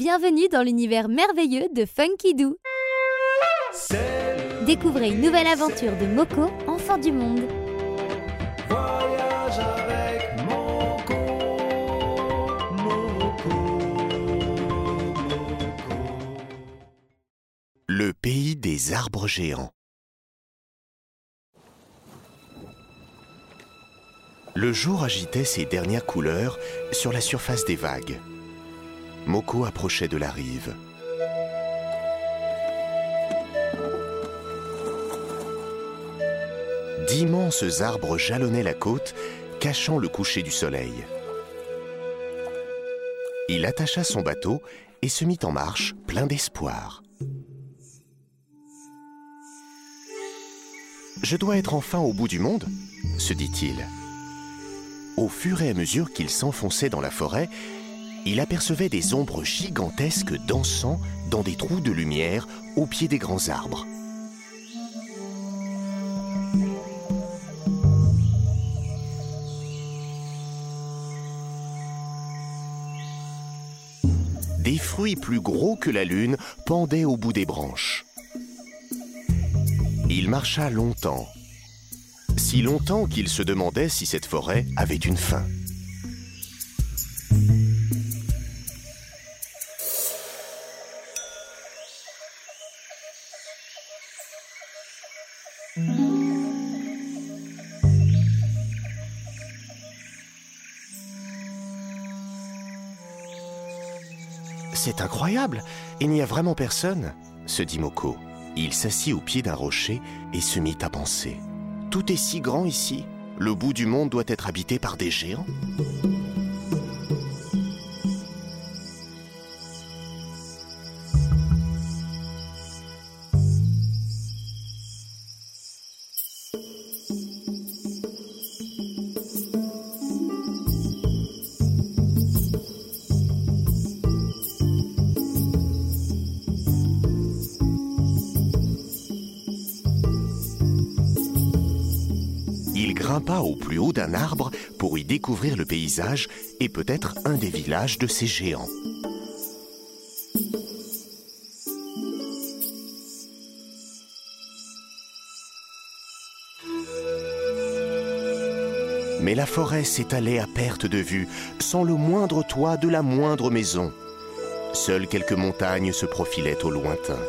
Bienvenue dans l'univers merveilleux de Funky Doo. Découvrez une nouvelle aventure de Moko, enfant du monde. Voyage avec Moko, Moko, Moko. Le pays des arbres géants. Le jour agitait ses dernières couleurs sur la surface des vagues. Moko approchait de la rive. D'immenses arbres jalonnaient la côte, cachant le coucher du soleil. Il attacha son bateau et se mit en marche, plein d'espoir. Je dois être enfin au bout du monde, se dit-il. Au fur et à mesure qu'il s'enfonçait dans la forêt, il apercevait des ombres gigantesques dansant dans des trous de lumière au pied des grands arbres. Des fruits plus gros que la lune pendaient au bout des branches. Il marcha longtemps, si longtemps qu'il se demandait si cette forêt avait une fin. C'est incroyable, il n'y a vraiment personne, se dit Moko. Il s'assit au pied d'un rocher et se mit à penser. Tout est si grand ici. Le bout du monde doit être habité par des géants. Il grimpa au plus haut d'un arbre pour y découvrir le paysage et peut-être un des villages de ces géants. Mais la forêt s'étalait à perte de vue, sans le moindre toit de la moindre maison. Seules quelques montagnes se profilaient au lointain.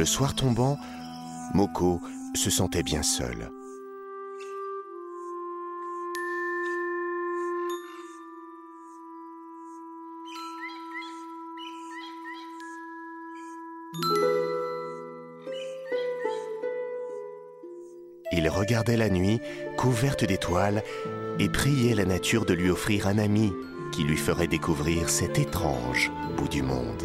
Le soir tombant, Moko se sentait bien seul. Il regardait la nuit, couverte d'étoiles, et priait la nature de lui offrir un ami qui lui ferait découvrir cet étrange bout du monde.